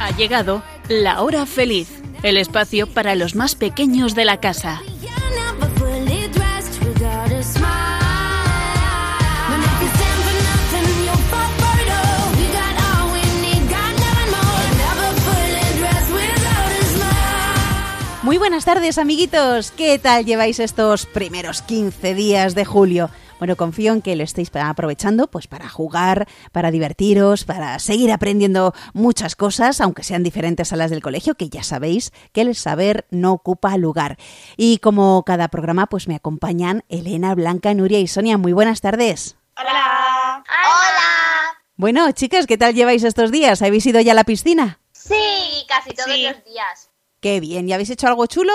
Ha llegado la hora feliz, el espacio para los más pequeños de la casa. Muy buenas tardes, amiguitos. ¿Qué tal lleváis estos primeros 15 días de julio? Bueno, confío en que lo estéis aprovechando pues para jugar, para divertiros, para seguir aprendiendo muchas cosas, aunque sean diferentes a las del colegio, que ya sabéis que el saber no ocupa lugar. Y como cada programa, pues me acompañan Elena, Blanca, Nuria y Sonia. Muy buenas tardes. Hola. Hola. Bueno, chicas, ¿qué tal lleváis estos días? ¿Habéis ido ya a la piscina? Sí, casi todos Sí. los días. Qué bien. ¿Y habéis hecho algo chulo?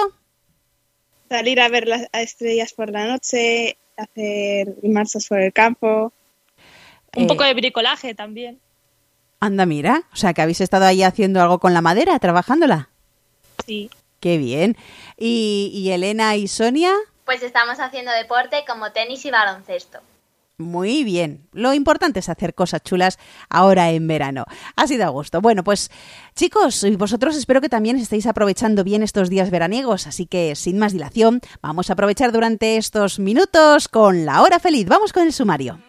Salir a ver las estrellas por la noche, hacer marchas por el campo. Un Eh, poco de bricolaje también. Anda, mira. O sea, que habéis estado ahí haciendo algo con la madera, trabajándola. Sí. Qué bien. ¿Y, y Elena y Sonia? Pues estamos haciendo deporte como tenis y baloncesto. Muy bien. Lo importante es hacer cosas chulas ahora en verano. Ha sido a gusto. Bueno, pues chicos, y vosotros espero que también estéis aprovechando bien estos días veraniegos, así que sin más dilación, vamos a aprovechar durante estos minutos con la hora feliz. Vamos con el sumario.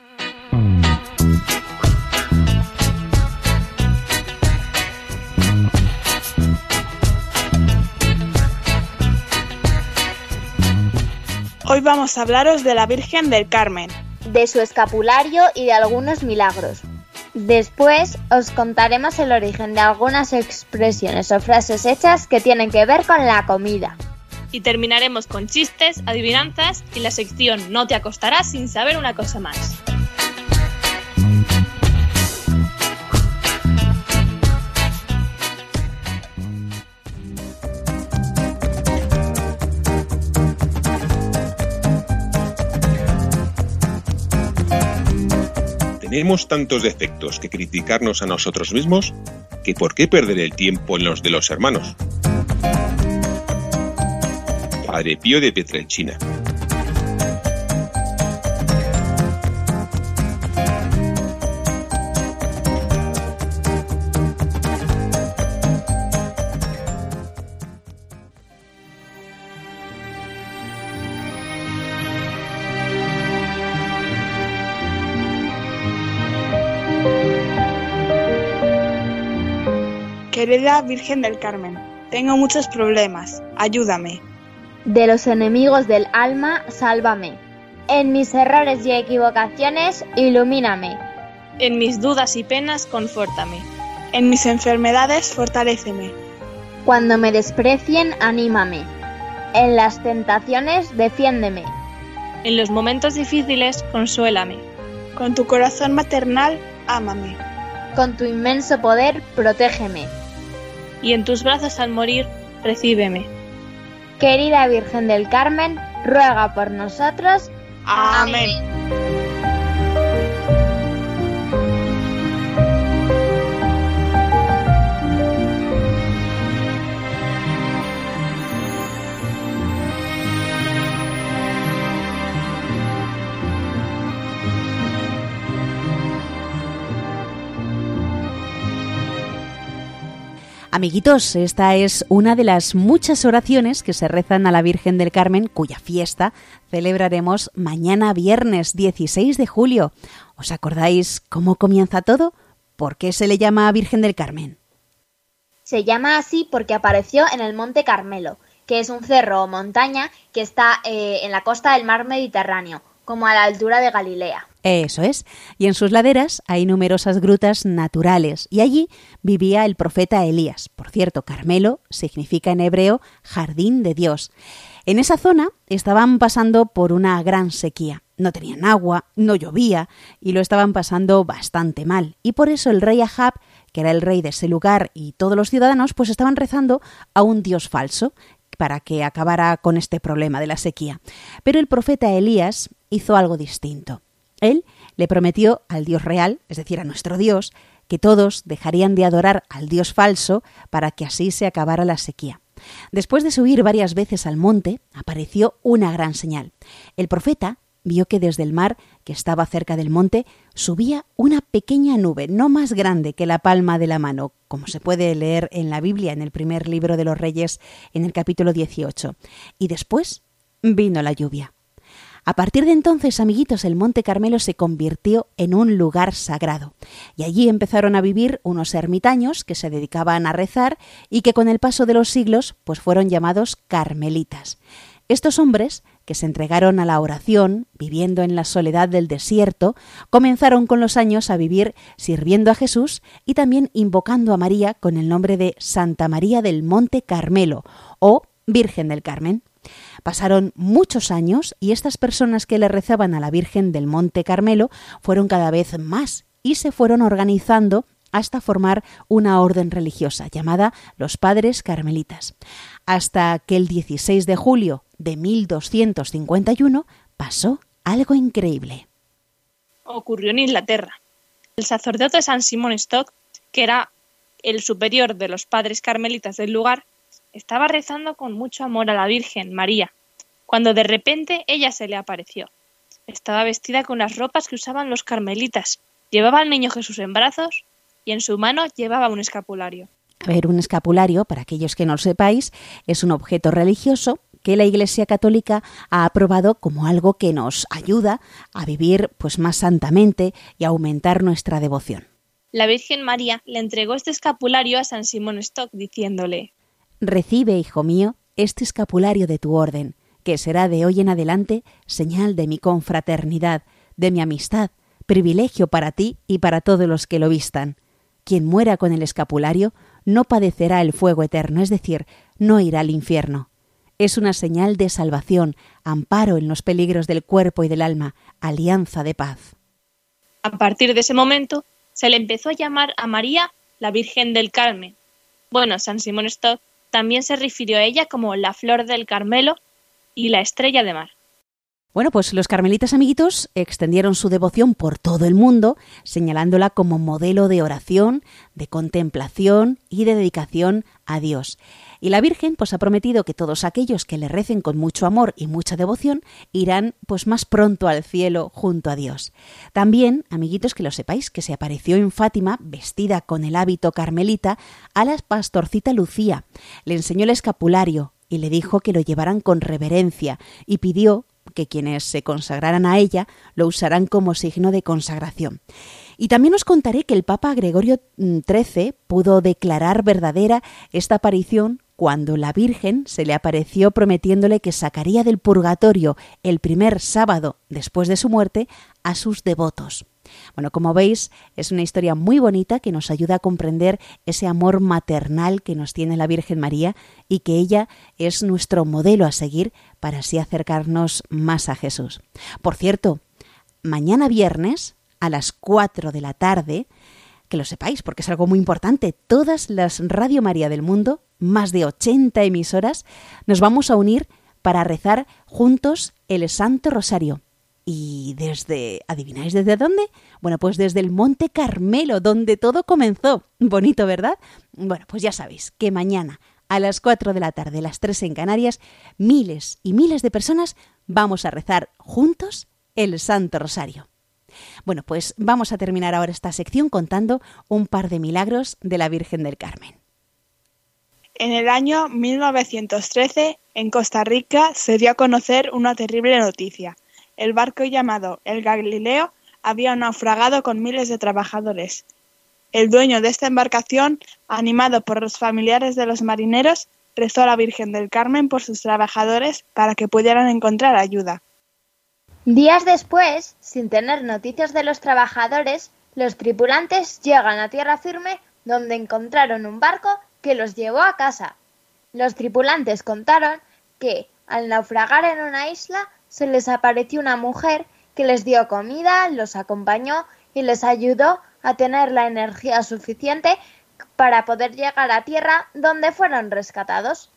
Hoy vamos a hablaros de la Virgen del Carmen. De su escapulario y de algunos milagros. Después os contaremos el origen de algunas expresiones o frases hechas que tienen que ver con la comida. Y terminaremos con chistes, adivinanzas y la sección No te acostarás sin saber una cosa más. Tenemos tantos defectos que criticarnos a nosotros mismos que por qué perder el tiempo en los de los hermanos. Padre Pío de Pietrelcina. Querida Virgen del Carmen, tengo muchos problemas. Ayúdame. De los enemigos del alma, sálvame. En mis errores y equivocaciones, ilumíname. En mis dudas y penas, confórtame. En mis enfermedades, fortaléceme. Cuando me desprecien, anímame. En las tentaciones, defiéndeme. En los momentos difíciles, consuélame. Con tu corazón maternal, ámame. Con tu inmenso poder, protégeme. Y en tus brazos al morir, recíbeme. Querida Virgen del Carmen, ruega por nosotros. Amén. Amiguitos, esta es una de las muchas oraciones que se rezan a la Virgen del Carmen, cuya fiesta celebraremos mañana viernes 16 de julio. ¿Os acordáis cómo comienza todo? ¿Por qué se le llama Virgen del Carmen? Se llama así porque apareció en el Monte Carmelo, que es un cerro o montaña que está eh, en la costa del mar Mediterráneo, como a la altura de Galilea. Eso es. Y en sus laderas hay numerosas grutas naturales. Y allí vivía el profeta Elías. Por cierto, Carmelo significa en hebreo jardín de Dios. En esa zona estaban pasando por una gran sequía. No tenían agua, no llovía y lo estaban pasando bastante mal. Y por eso el rey Ahab, que era el rey de ese lugar, y todos los ciudadanos, pues estaban rezando a un dios falso para que acabara con este problema de la sequía. Pero el profeta Elías hizo algo distinto. Él le prometió al Dios real, es decir, a nuestro Dios, que todos dejarían de adorar al Dios falso para que así se acabara la sequía. Después de subir varias veces al monte, apareció una gran señal. El profeta vio que desde el mar, que estaba cerca del monte, subía una pequeña nube, no más grande que la palma de la mano, como se puede leer en la Biblia, en el primer libro de los Reyes, en el capítulo 18. Y después vino la lluvia. A partir de entonces, amiguitos, el Monte Carmelo se convirtió en un lugar sagrado, y allí empezaron a vivir unos ermitaños que se dedicaban a rezar y que con el paso de los siglos pues fueron llamados carmelitas. Estos hombres que se entregaron a la oración, viviendo en la soledad del desierto, comenzaron con los años a vivir sirviendo a Jesús y también invocando a María con el nombre de Santa María del Monte Carmelo o Virgen del Carmen. Pasaron muchos años y estas personas que le rezaban a la Virgen del Monte Carmelo fueron cada vez más y se fueron organizando hasta formar una orden religiosa llamada los Padres Carmelitas, hasta que el 16 de julio de 1251 pasó algo increíble. Ocurrió en Inglaterra. El sacerdote San Simón Stock, que era el superior de los padres carmelitas del lugar, estaba rezando con mucho amor a la Virgen María, cuando de repente ella se le apareció. Estaba vestida con las ropas que usaban los carmelitas, llevaba al niño Jesús en brazos y en su mano llevaba un escapulario. A ver, un escapulario, para aquellos que no lo sepáis, es un objeto religioso que la Iglesia Católica ha aprobado como algo que nos ayuda a vivir pues más santamente y a aumentar nuestra devoción. La Virgen María le entregó este escapulario a San Simón Stock diciéndole Recibe, hijo mío, este escapulario de tu orden, que será de hoy en adelante señal de mi confraternidad, de mi amistad, privilegio para ti y para todos los que lo vistan. Quien muera con el escapulario no padecerá el fuego eterno, es decir, no irá al infierno. Es una señal de salvación, amparo en los peligros del cuerpo y del alma, alianza de paz. A partir de ese momento, se le empezó a llamar a María la Virgen del Carmen. Bueno, San Simón Stock también se refirió a ella como la flor del Carmelo y la estrella de mar. Bueno, pues los carmelitas amiguitos extendieron su devoción por todo el mundo, señalándola como modelo de oración, de contemplación y de dedicación a Dios. Y la Virgen pues ha prometido que todos aquellos que le recen con mucho amor y mucha devoción irán pues más pronto al cielo junto a Dios. También, amiguitos, que lo sepáis, que se apareció en Fátima vestida con el hábito carmelita a la pastorcita Lucía. Le enseñó el escapulario, y le dijo que lo llevaran con reverencia y pidió que quienes se consagraran a ella lo usarán como signo de consagración. Y también os contaré que el Papa Gregorio XIII pudo declarar verdadera esta aparición cuando la Virgen se le apareció prometiéndole que sacaría del purgatorio el primer sábado después de su muerte a sus devotos. Bueno, como veis, es una historia muy bonita que nos ayuda a comprender ese amor maternal que nos tiene la Virgen María y que ella es nuestro modelo a seguir para así acercarnos más a Jesús. Por cierto, mañana viernes a las 4 de la tarde, que lo sepáis porque es algo muy importante, todas las Radio María del mundo, más de 80 emisoras, nos vamos a unir para rezar juntos el Santo Rosario. Y desde, ¿adivináis desde dónde? Bueno, pues desde el Monte Carmelo, donde todo comenzó. Bonito, ¿verdad? Bueno, pues ya sabéis que mañana a las 4 de la tarde, las 3 en Canarias, miles y miles de personas vamos a rezar juntos el Santo Rosario. Bueno, pues vamos a terminar ahora esta sección contando un par de milagros de la Virgen del Carmen. En el año 1913, en Costa Rica, se dio a conocer una terrible noticia. El barco llamado el Galileo había naufragado con miles de trabajadores. El dueño de esta embarcación, animado por los familiares de los marineros, rezó a la Virgen del Carmen por sus trabajadores para que pudieran encontrar ayuda. Días después, sin tener noticias de los trabajadores, los tripulantes llegan a tierra firme donde encontraron un barco que los llevó a casa. Los tripulantes contaron que, al naufragar en una isla, se les apareció una mujer que les dio comida, los acompañó y les ayudó a tener la energía suficiente para poder llegar a tierra donde fueron rescatados.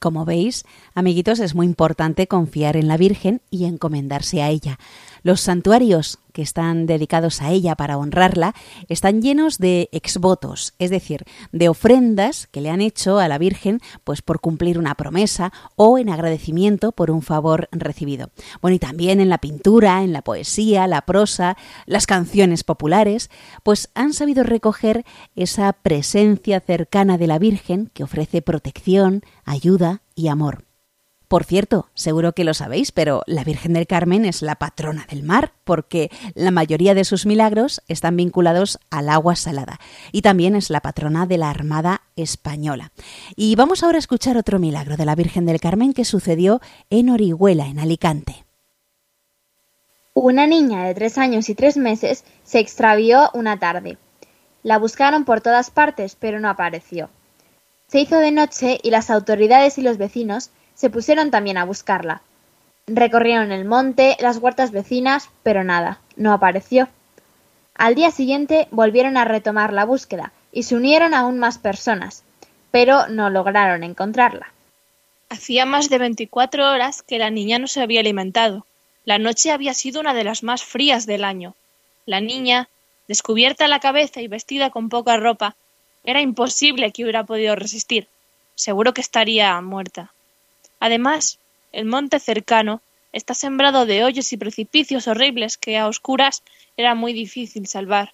Como veis, amiguitos, es muy importante confiar en la Virgen y encomendarse a ella. Los santuarios que están dedicados a ella para honrarla están llenos de exvotos, es decir, de ofrendas que le han hecho a la Virgen pues por cumplir una promesa o en agradecimiento por un favor recibido. Bueno, y también en la pintura, en la poesía, la prosa, las canciones populares, pues han sabido recoger esa presencia cercana de la Virgen que ofrece protección, ayuda y amor. Por cierto, seguro que lo sabéis, pero la Virgen del Carmen es la patrona del mar, porque la mayoría de sus milagros están vinculados al agua salada, y también es la patrona de la Armada Española. Y vamos ahora a escuchar otro milagro de la Virgen del Carmen que sucedió en Orihuela, en Alicante. Una niña de tres años y tres meses se extravió una tarde. La buscaron por todas partes, pero no apareció. Se hizo de noche y las autoridades y los vecinos se pusieron también a buscarla. Recorrieron el monte, las huertas vecinas, pero nada, no apareció. Al día siguiente volvieron a retomar la búsqueda y se unieron aún más personas, pero no lograron encontrarla. Hacía más de 24 horas que la niña no se había alimentado. La noche había sido una de las más frías del año. La niña, descubierta la cabeza y vestida con poca ropa, era imposible que hubiera podido resistir. Seguro que estaría muerta. Además, el monte cercano está sembrado de hoyos y precipicios horribles que a oscuras era muy difícil salvar.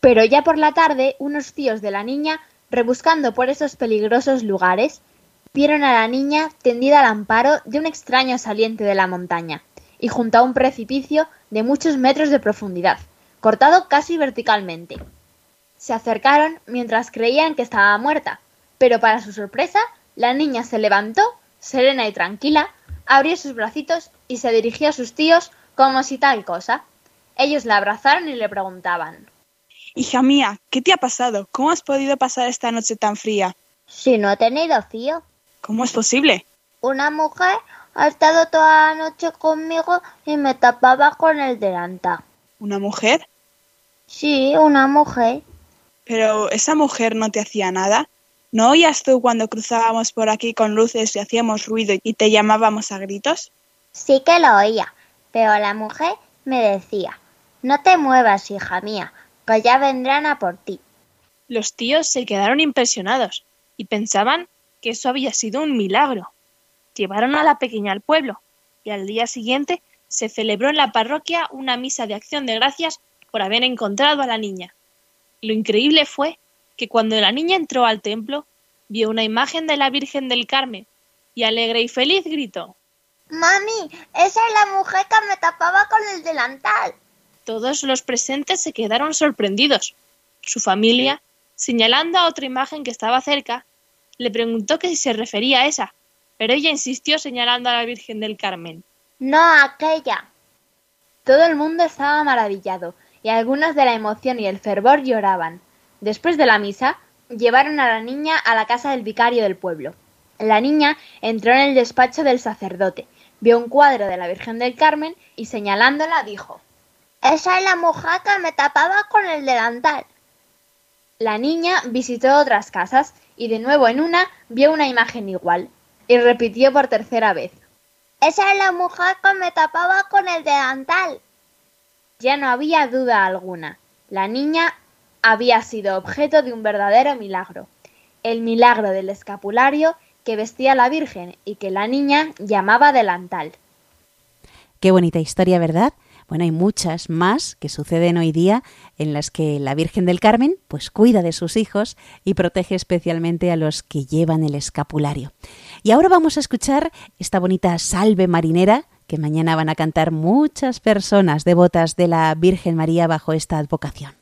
Pero ya por la tarde, unos tíos de la niña, rebuscando por esos peligrosos lugares, vieron a la niña tendida al amparo de un extraño saliente de la montaña y junto a un precipicio de muchos metros de profundidad, cortado casi verticalmente. Se acercaron mientras creían que estaba muerta, pero para su sorpresa, la niña se levantó serena y tranquila, abrió sus bracitos y se dirigió a sus tíos como si tal cosa. Ellos la abrazaron y le preguntaban Hija mía, ¿qué te ha pasado? ¿Cómo has podido pasar esta noche tan fría? Si no he tenido frío. ¿Cómo es posible? Una mujer ha estado toda la noche conmigo y me tapaba con el delantal. ¿Una mujer? Sí, una mujer. Pero esa mujer no te hacía nada. ¿No oías tú cuando cruzábamos por aquí con luces y hacíamos ruido y te llamábamos a gritos? Sí que lo oía, pero la mujer me decía, no te muevas, hija mía, que ya vendrán a por ti. Los tíos se quedaron impresionados y pensaban que eso había sido un milagro. Llevaron a la pequeña al pueblo y al día siguiente se celebró en la parroquia una misa de acción de gracias por haber encontrado a la niña. Lo increíble fue que cuando la niña entró al templo, vio una imagen de la Virgen del Carmen y alegre y feliz gritó Mami, esa es la mujer que me tapaba con el delantal. Todos los presentes se quedaron sorprendidos. Su familia, señalando a otra imagen que estaba cerca, le preguntó que si se refería a esa, pero ella insistió señalando a la Virgen del Carmen. No, aquella. Todo el mundo estaba maravillado, y algunos de la emoción y el fervor lloraban. Después de la misa, llevaron a la niña a la casa del vicario del pueblo. La niña entró en el despacho del sacerdote, vio un cuadro de la Virgen del Carmen y señalándola dijo Esa es la mujer que me tapaba con el delantal. La niña visitó otras casas y de nuevo en una vio una imagen igual y repitió por tercera vez Esa es la mujer que me tapaba con el delantal. Ya no había duda alguna. La niña había sido objeto de un verdadero milagro, el milagro del escapulario que vestía la Virgen y que la niña llamaba delantal. Qué bonita historia, ¿verdad? Bueno, hay muchas más que suceden hoy día en las que la Virgen del Carmen pues cuida de sus hijos y protege especialmente a los que llevan el escapulario. Y ahora vamos a escuchar esta bonita salve marinera que mañana van a cantar muchas personas devotas de la Virgen María bajo esta advocación.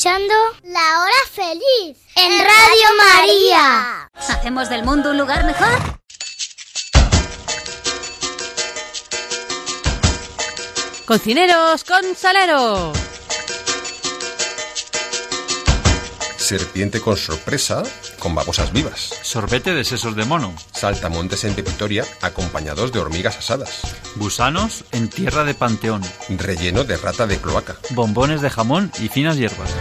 Escuchando La Hora Feliz en Radio María. ¿Hacemos del mundo un lugar mejor? Cocineros con salero. Serpiente con sorpresa, con babosas vivas. Sorbete de sesos de mono. Saltamontes en pepitoria, acompañados de hormigas asadas. Gusanos en tierra de panteón. Relleno de rata de cloaca. Bombones de jamón y finas hierbas.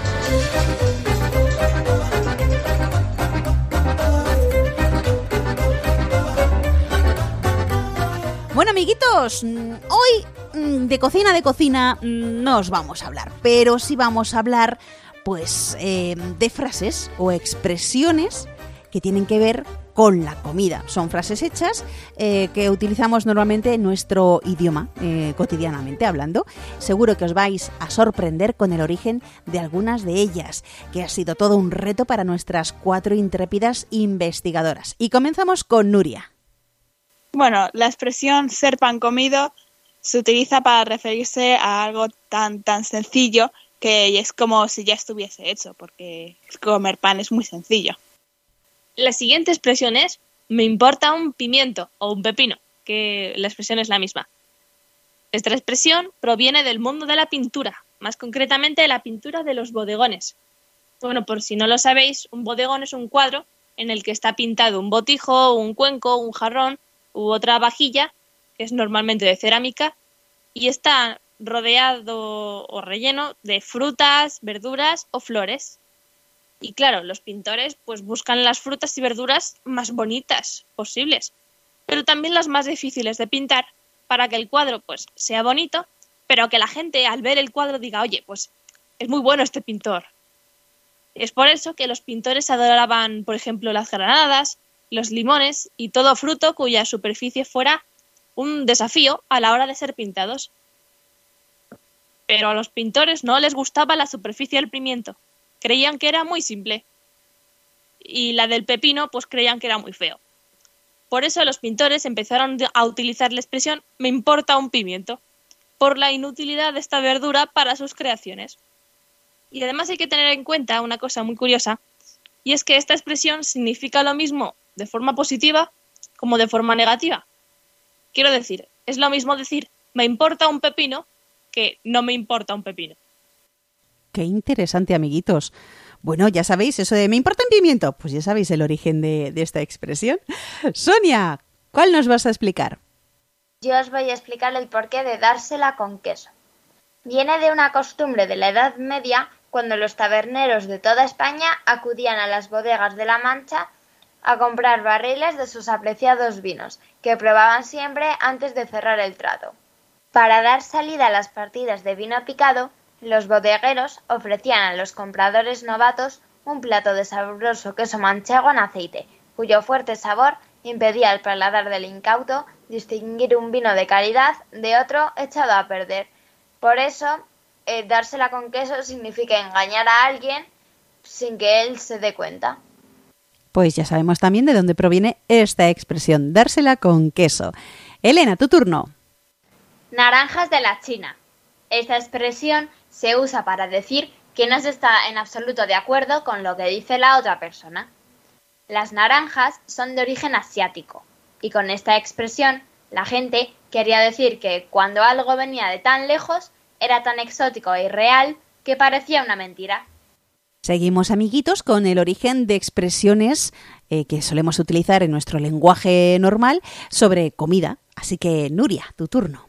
Bueno, amiguitos, mm, hoy mm, de cocina de cocina mm, no os vamos a hablar, pero sí vamos a hablar pues eh, de frases o expresiones que tienen que ver con la comida. Son frases hechas eh, que utilizamos normalmente en nuestro idioma, eh, cotidianamente hablando. Seguro que os vais a sorprender con el origen de algunas de ellas, que ha sido todo un reto para nuestras cuatro intrépidas investigadoras. Y comenzamos con Nuria. Bueno, la expresión ser pan comido se utiliza para referirse a algo tan tan sencillo que es como si ya estuviese hecho, porque comer pan es muy sencillo. La siguiente expresión es me importa un pimiento o un pepino, que la expresión es la misma. Esta expresión proviene del mundo de la pintura, más concretamente de la pintura de los bodegones. Bueno, por si no lo sabéis, un bodegón es un cuadro en el que está pintado un botijo, un cuenco, un jarrón u otra vajilla, que es normalmente de cerámica, y está rodeado o relleno de frutas, verduras o flores. Y claro, los pintores pues buscan las frutas y verduras más bonitas posibles, pero también las más difíciles de pintar para que el cuadro pues sea bonito, pero que la gente al ver el cuadro diga, "Oye, pues es muy bueno este pintor." Es por eso que los pintores adoraban, por ejemplo, las granadas, los limones y todo fruto cuya superficie fuera un desafío a la hora de ser pintados. Pero a los pintores no les gustaba la superficie del pimiento. Creían que era muy simple. Y la del pepino, pues creían que era muy feo. Por eso los pintores empezaron a utilizar la expresión me importa un pimiento, por la inutilidad de esta verdura para sus creaciones. Y además hay que tener en cuenta una cosa muy curiosa, y es que esta expresión significa lo mismo de forma positiva como de forma negativa. Quiero decir, es lo mismo decir me importa un pepino que no me importa un pepino. Qué interesante, amiguitos. Bueno, ya sabéis, eso de me importa un pimiento, pues ya sabéis el origen de, de esta expresión. Sonia, ¿cuál nos vas a explicar? Yo os voy a explicar el porqué de dársela con queso. Viene de una costumbre de la Edad Media cuando los taberneros de toda España acudían a las bodegas de la Mancha a comprar barriles de sus apreciados vinos, que probaban siempre antes de cerrar el trato. Para dar salida a las partidas de vino picado, los bodegueros ofrecían a los compradores novatos un plato de sabroso queso manchego en aceite, cuyo fuerte sabor impedía al paladar del incauto distinguir un vino de calidad de otro echado a perder. Por eso, eh, dársela con queso significa engañar a alguien sin que él se dé cuenta. Pues ya sabemos también de dónde proviene esta expresión, dársela con queso. Elena, tu turno. Naranjas de la China. Esta expresión se usa para decir que no se está en absoluto de acuerdo con lo que dice la otra persona. Las naranjas son de origen asiático y con esta expresión la gente quería decir que cuando algo venía de tan lejos era tan exótico e irreal que parecía una mentira. Seguimos, amiguitos, con el origen de expresiones eh, que solemos utilizar en nuestro lenguaje normal sobre comida. Así que, Nuria, tu turno.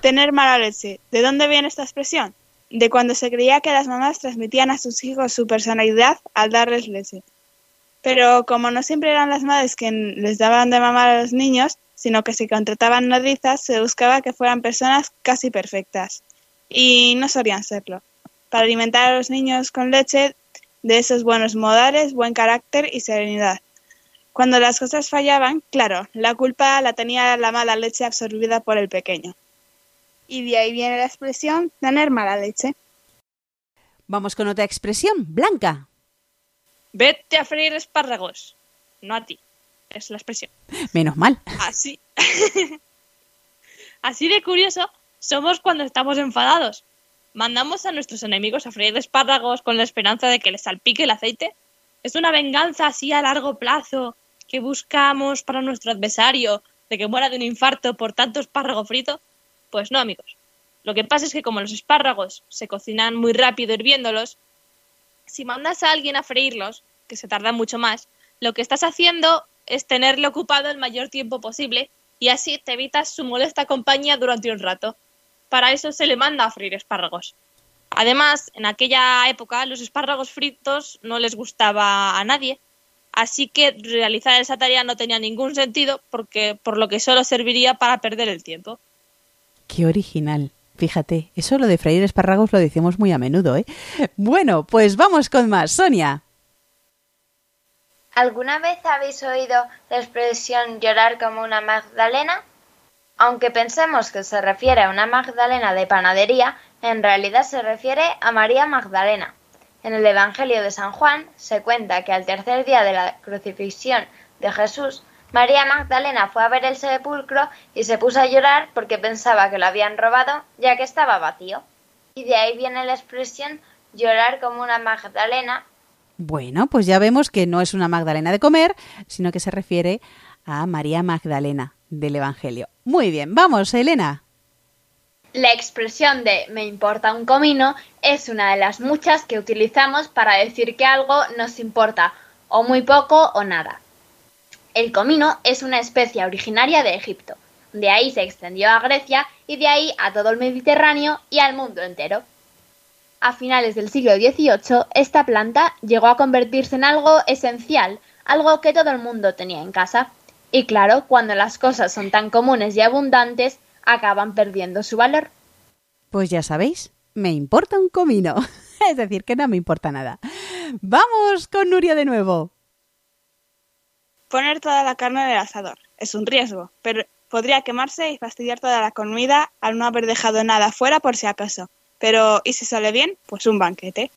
Tener mala leche. ¿De dónde viene esta expresión? De cuando se creía que las mamás transmitían a sus hijos su personalidad al darles leche. Pero como no siempre eran las madres quienes les daban de mamar a los niños, sino que se contrataban nodrizas, se buscaba que fueran personas casi perfectas. Y no solían serlo para alimentar a los niños con leche de esos buenos modales, buen carácter y serenidad. Cuando las cosas fallaban, claro, la culpa la tenía la mala leche absorbida por el pequeño. Y de ahí viene la expresión tener mala leche. Vamos con otra expresión, Blanca. Vete a freír espárragos. No a ti. Es la expresión. Menos mal. Así. Así de curioso somos cuando estamos enfadados. ¿Mandamos a nuestros enemigos a freír espárragos con la esperanza de que les salpique el aceite? ¿Es una venganza así a largo plazo que buscamos para nuestro adversario de que muera de un infarto por tanto espárrago frito? Pues no, amigos. Lo que pasa es que como los espárragos se cocinan muy rápido hirviéndolos, si mandas a alguien a freírlos, que se tarda mucho más, lo que estás haciendo es tenerle ocupado el mayor tiempo posible y así te evitas su molesta compañía durante un rato. Para eso se le manda a freír espárragos. Además, en aquella época los espárragos fritos no les gustaba a nadie, así que realizar esa tarea no tenía ningún sentido porque por lo que solo serviría para perder el tiempo. Qué original. Fíjate, eso lo de freír espárragos lo decimos muy a menudo, ¿eh? Bueno, pues vamos con más. Sonia. ¿Alguna vez habéis oído la expresión llorar como una Magdalena? Aunque pensemos que se refiere a una Magdalena de panadería, en realidad se refiere a María Magdalena. En el Evangelio de San Juan se cuenta que al tercer día de la crucifixión de Jesús, María Magdalena fue a ver el sepulcro y se puso a llorar porque pensaba que lo habían robado, ya que estaba vacío. Y de ahí viene la expresión llorar como una Magdalena. Bueno, pues ya vemos que no es una Magdalena de comer, sino que se refiere a María Magdalena del Evangelio. Muy bien, vamos, Elena. La expresión de me importa un comino es una de las muchas que utilizamos para decir que algo nos importa, o muy poco o nada. El comino es una especie originaria de Egipto. De ahí se extendió a Grecia y de ahí a todo el Mediterráneo y al mundo entero. A finales del siglo XVIII, esta planta llegó a convertirse en algo esencial, algo que todo el mundo tenía en casa. Y claro, cuando las cosas son tan comunes y abundantes, acaban perdiendo su valor. Pues ya sabéis, me importa un comino. es decir, que no me importa nada. Vamos con Nuria de nuevo. Poner toda la carne en el asador. Es un riesgo, pero podría quemarse y fastidiar toda la comida al no haber dejado nada fuera por si acaso. Pero, ¿y si sale bien? Pues un banquete.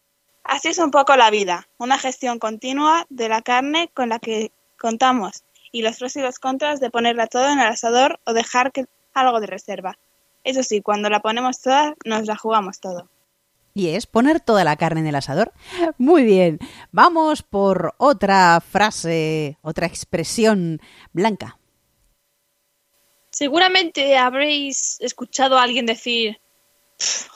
Así es un poco la vida, una gestión continua de la carne con la que contamos y los pros y los contras de ponerla toda en el asador o dejar que algo de reserva. Eso sí, cuando la ponemos toda, nos la jugamos todo. Y es poner toda la carne en el asador. Muy bien. Vamos por otra frase, otra expresión blanca. Seguramente habréis escuchado a alguien decir,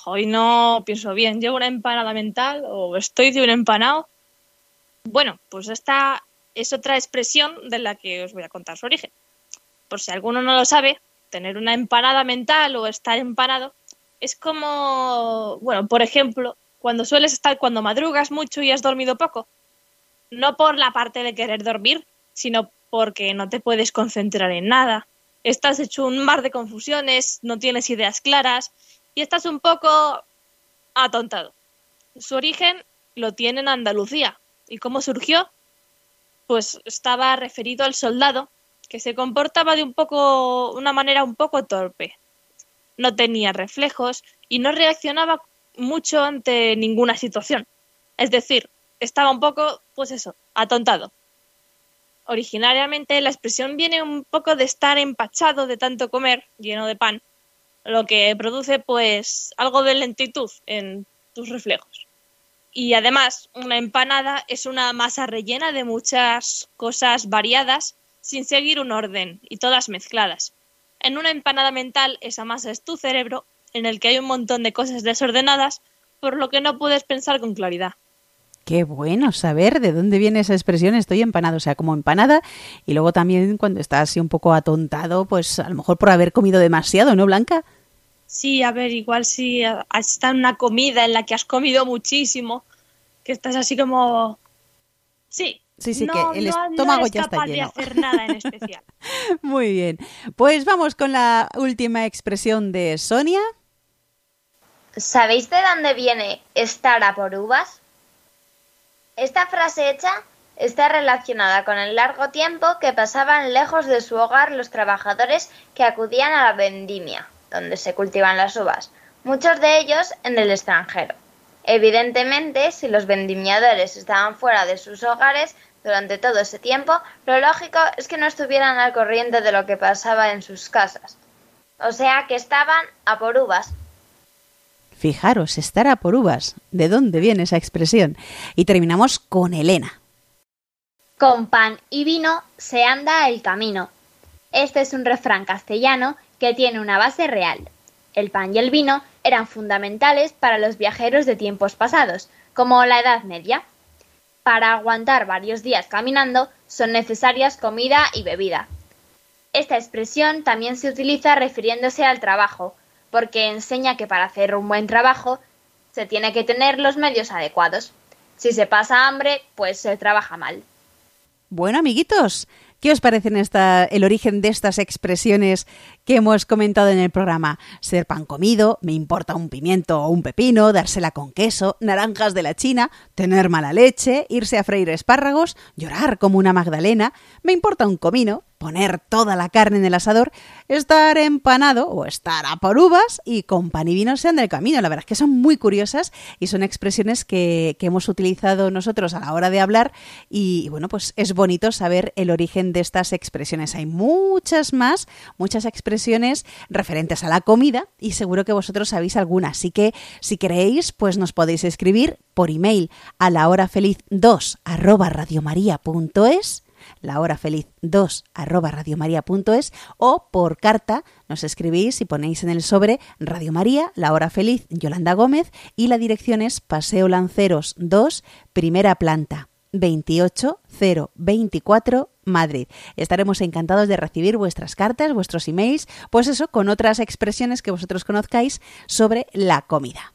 hoy no pienso bien, llevo una empanada mental o estoy de un empanado. Bueno, pues esta es otra expresión de la que os voy a contar su origen. Por si alguno no lo sabe, tener una empanada mental o estar empanado es como, bueno, por ejemplo, cuando sueles estar cuando madrugas mucho y has dormido poco. No por la parte de querer dormir, sino porque no te puedes concentrar en nada. Estás hecho un mar de confusiones, no tienes ideas claras y estás un poco atontado. Su origen lo tiene en Andalucía. ¿Y cómo surgió? Pues estaba referido al soldado que se comportaba de un poco, una manera un poco torpe. No tenía reflejos y no reaccionaba mucho ante ninguna situación. Es decir, estaba un poco, pues eso, atontado. Originariamente la expresión viene un poco de estar empachado de tanto comer, lleno de pan, lo que produce pues algo de lentitud en tus reflejos. Y además, una empanada es una masa rellena de muchas cosas variadas sin seguir un orden y todas mezcladas. En una empanada mental esa masa es tu cerebro, en el que hay un montón de cosas desordenadas, por lo que no puedes pensar con claridad. Qué bueno saber de dónde viene esa expresión estoy empanado, o sea, como empanada y luego también cuando estás así un poco atontado, pues a lo mejor por haber comido demasiado, ¿no, Blanca? Sí, a ver, igual si está en una comida en la que has comido muchísimo, que estás así como... Sí, Sí, sí, que el estómago ya está lleno. de hacer nada en especial. Muy bien. Pues vamos con la última expresión de Sonia. ¿Sabéis de dónde viene estar a por uvas? Esta frase hecha está relacionada con el largo tiempo que pasaban lejos de su hogar los trabajadores que acudían a la vendimia, donde se cultivan las uvas, muchos de ellos en el extranjero. Evidentemente, si los vendimiadores estaban fuera de sus hogares durante todo ese tiempo, lo lógico es que no estuvieran al corriente de lo que pasaba en sus casas. O sea que estaban a por uvas. Fijaros, estará por uvas. ¿De dónde viene esa expresión? Y terminamos con Elena. Con pan y vino se anda el camino. Este es un refrán castellano que tiene una base real. El pan y el vino eran fundamentales para los viajeros de tiempos pasados, como la Edad Media. Para aguantar varios días caminando son necesarias comida y bebida. Esta expresión también se utiliza refiriéndose al trabajo, porque enseña que para hacer un buen trabajo se tiene que tener los medios adecuados. Si se pasa hambre, pues se trabaja mal. Bueno, amiguitos, ¿qué os parecen esta, el origen de estas expresiones que hemos comentado en el programa? Ser pan comido, me importa un pimiento o un pepino, dársela con queso, naranjas de la China, tener mala leche, irse a freír espárragos, llorar como una Magdalena, me importa un comino, poner toda la carne en el asador, estar empanado o estar a por uvas y con pan y vino sean del camino. La verdad es que son muy curiosas y son expresiones que, hemos utilizado nosotros a la hora de hablar y bueno, pues es bonito saber el origen de estas expresiones. Hay muchas más, muchas expresiones referentes a la comida y seguro que vosotros sabéis alguna. Así que si queréis, pues nos podéis escribir por email a la hora feliz 2 arroba radiomaria.es la hora feliz 2 arroba radiomaria.es o por carta nos escribís y ponéis en el sobre Radio María, la hora feliz Yolanda Gómez y la dirección es Paseo Lanceros 2, primera planta. 28024 Madrid. Estaremos encantados de recibir vuestras cartas, vuestros emails, pues eso, con otras expresiones que vosotros conozcáis sobre la comida.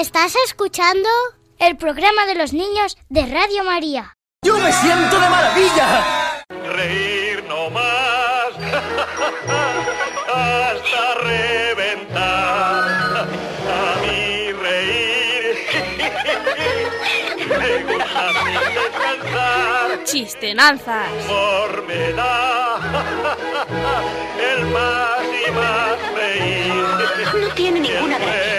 Estás escuchando el programa de los niños de Radio María. ¡Yo me siento de maravilla! Reír no más hasta reventar. A mí reír me gusta descansar. Chistenanzas. Humor me da el más y más reír. No tiene ninguna gracia.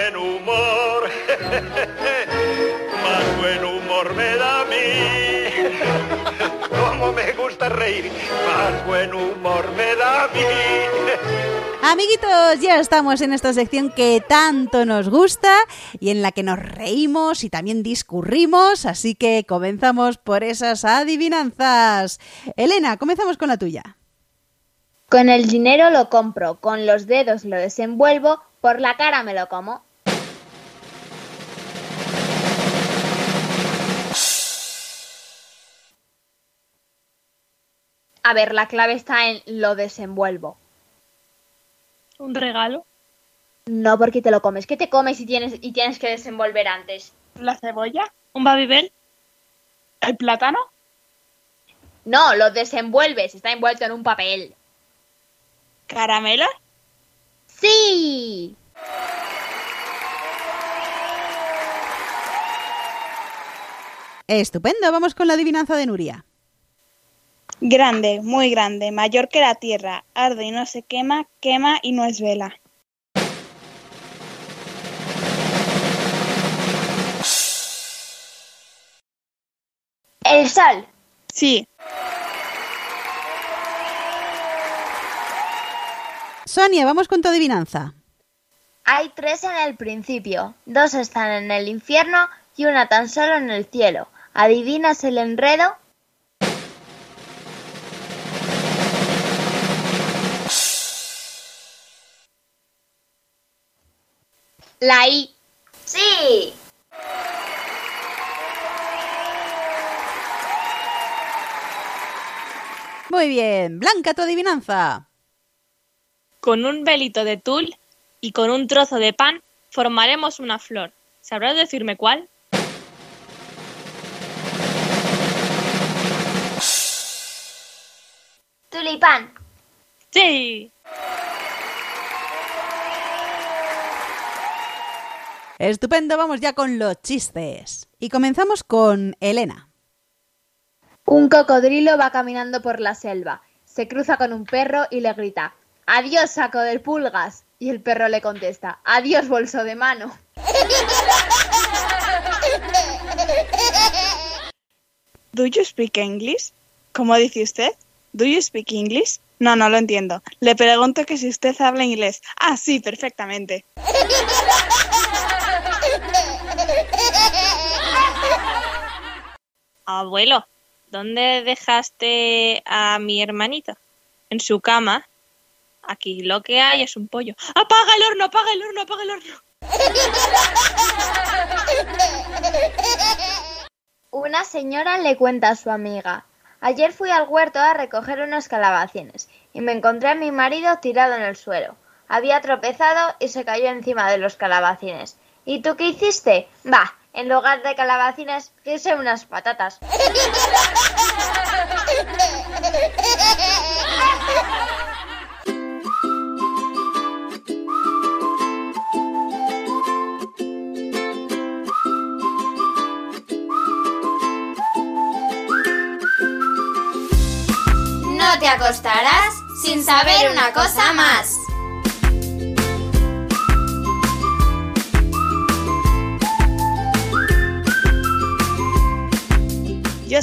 Más buen humor me da a mí. Como me gusta reír, más buen humor me da a mí. Amiguitos, ya estamos en esta sección que tanto nos gusta y en la que nos reímos y también discurrimos, así que comenzamos por esas adivinanzas. Elena, comenzamos con la tuya. Con el dinero lo compro, con los dedos lo desenvuelvo, por la cara me lo como. A ver, la clave está en lo desenvuelvo. Un regalo. No porque te lo comes, que te comes y tienes, y tienes que desenvolver antes. ¿La cebolla? Un babybel. ¿El plátano? No, lo desenvuelves, está envuelto en un papel. ¿Caramelo? ¡Sí! Estupendo, vamos con la adivinanza de Nuria. Grande, muy grande, mayor que la tierra, arde y no se quema, quema y no es vela. El sol. Sí, Sonia, vamos con tu adivinanza. Hay tres en el principio, dos están en el infierno y una tan solo en el cielo. ¿Adivinas el enredo? La I. Sí. Muy bien, Blanca, tu adivinanza. Con un velito de tul y con un trozo de pan formaremos una flor. ¿Sabrás decirme cuál? Tulipán. Sí. Estupendo, vamos ya con los chistes. Y comenzamos con Elena. Un cocodrilo va caminando por la selva. Se cruza con un perro y le grita, Adiós, saco de pulgas. Y el perro le contesta, Adiós, bolso de mano. ¿Do you speak English? ¿Cómo dice usted? ¿Do you speak English? No, no lo entiendo. Le pregunto que si usted habla inglés. Ah, sí, perfectamente. Abuelo, ¿dónde dejaste a mi hermanito? En su cama. Aquí lo que hay es un pollo. ¡Apaga el horno! ¡Apaga el horno! ¡Apaga el horno! Una señora le cuenta a su amiga, Ayer fui al huerto a recoger unos calabacines y me encontré a mi marido tirado en el suelo. Había tropezado y se cayó encima de los calabacines. ¿Y tú qué hiciste? Va, en lugar de calabacines, quise unas patatas. No te acostarás sin saber una cosa más.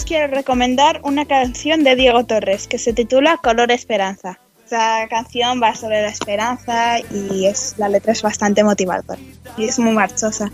Quiero recomendar una canción de Diego Torres que se titula Color Esperanza. Esta canción va sobre la esperanza y es, la letra es bastante motivadora y es muy marchosa.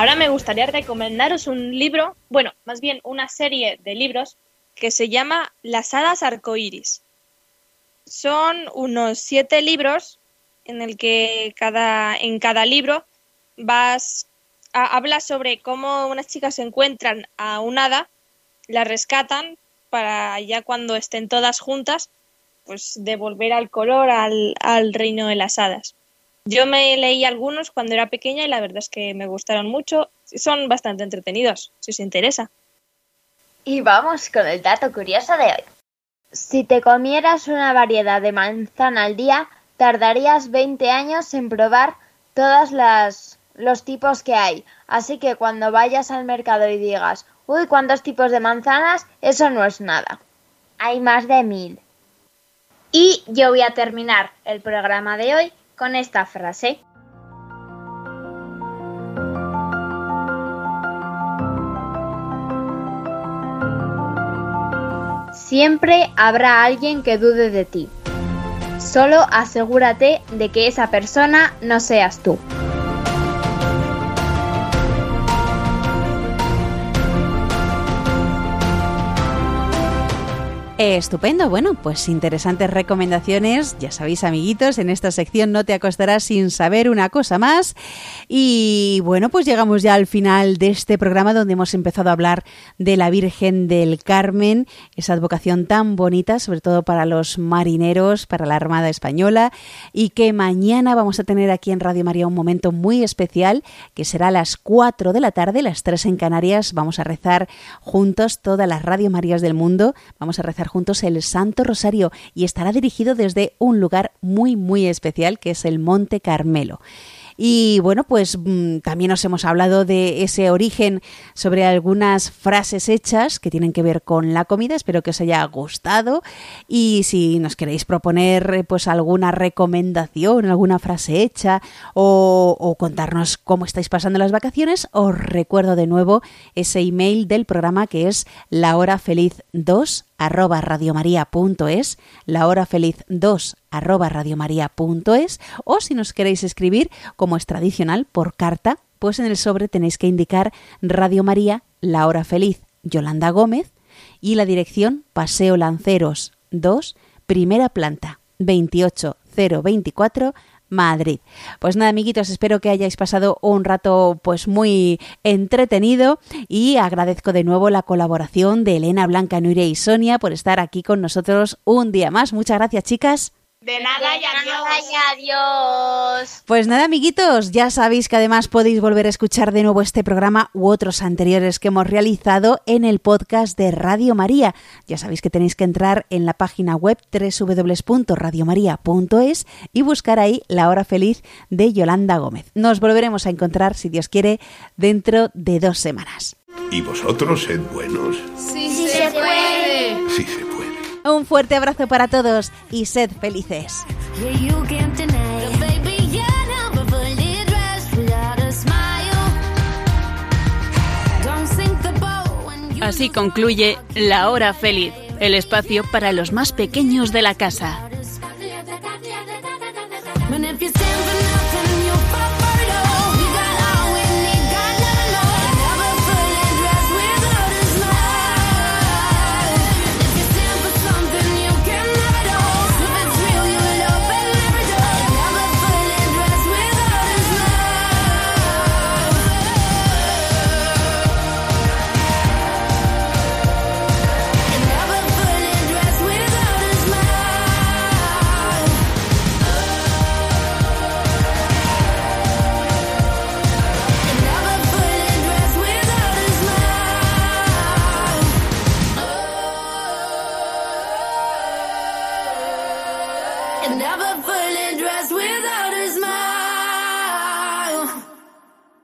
Ahora me gustaría recomendaros un libro, bueno, más bien una serie de libros que se llama Las hadas arcoíris. Son unos siete libros en el que cada, en cada libro vas a, habla sobre cómo unas chicas encuentran a un hada, la rescatan para ya cuando estén todas juntas, pues devolver al color al, al reino de las hadas. Yo me leí algunos cuando era pequeña y la verdad es que me gustaron mucho. Son bastante entretenidos, si os interesa. Y vamos con el dato curioso de hoy. Si te comieras una variedad de manzana al día, tardarías 20 años en probar todas las los tipos que hay. Así que cuando vayas al mercado y digas, uy, ¿cuántos tipos de manzanas? Eso no es nada. Hay más de mil. Y yo voy a terminar el programa de hoy con esta frase. Siempre habrá alguien que dude de ti. Solo asegúrate de que esa persona no seas tú. Estupendo, bueno, pues interesantes recomendaciones, ya sabéis amiguitos, en esta sección no te acostarás sin saber una cosa más. Y bueno, pues llegamos ya al final de este programa donde hemos empezado a hablar de la Virgen del Carmen, esa advocación tan bonita, sobre todo para los marineros, para la Armada Española y que mañana vamos a tener aquí en Radio María un momento muy especial que será a las 4 de la tarde, las 3 en Canarias, vamos a rezar juntos todas las Radio Marías del mundo, vamos a rezar juntos el Santo Rosario y estará dirigido desde un lugar muy, muy especial que es el Monte Carmelo. Y bueno, pues mmm, también os hemos hablado de ese origen sobre algunas frases hechas que tienen que ver con la comida. Espero que os haya gustado. Y si nos queréis proponer pues alguna recomendación, alguna frase hecha o, contarnos cómo estáis pasando las vacaciones, os recuerdo de nuevo ese email del programa que es la hora feliz 2 arroba radiomaria.es, la hora feliz 2 arroba radiomaria.es o si nos queréis escribir, como es tradicional, por carta, pues en el sobre tenéis que indicar Radio María, la hora feliz, Yolanda Gómez y la dirección Paseo Lanceros 2, primera planta, 28024 Madrid. Pues nada, amiguitos, espero que hayáis pasado un rato pues muy entretenido y agradezco de nuevo la colaboración de Elena, Blanca, Nuria y Sonia por estar aquí con nosotros un día más. Muchas gracias, chicas. De nada y adiós. adiós. Pues nada, amiguitos, ya sabéis que además podéis volver a escuchar de nuevo este programa u otros anteriores que hemos realizado en el podcast de Radio María. Ya sabéis que tenéis que entrar en la página web www.radiomaria.es y buscar ahí La Hora Feliz de Yolanda Gómez. Nos volveremos a encontrar, si Dios quiere, dentro de dos semanas. Y vosotros sed buenos. Sí, un fuerte abrazo para todos y sed felices. Así concluye La Hora Feliz, el espacio para los más pequeños de la casa.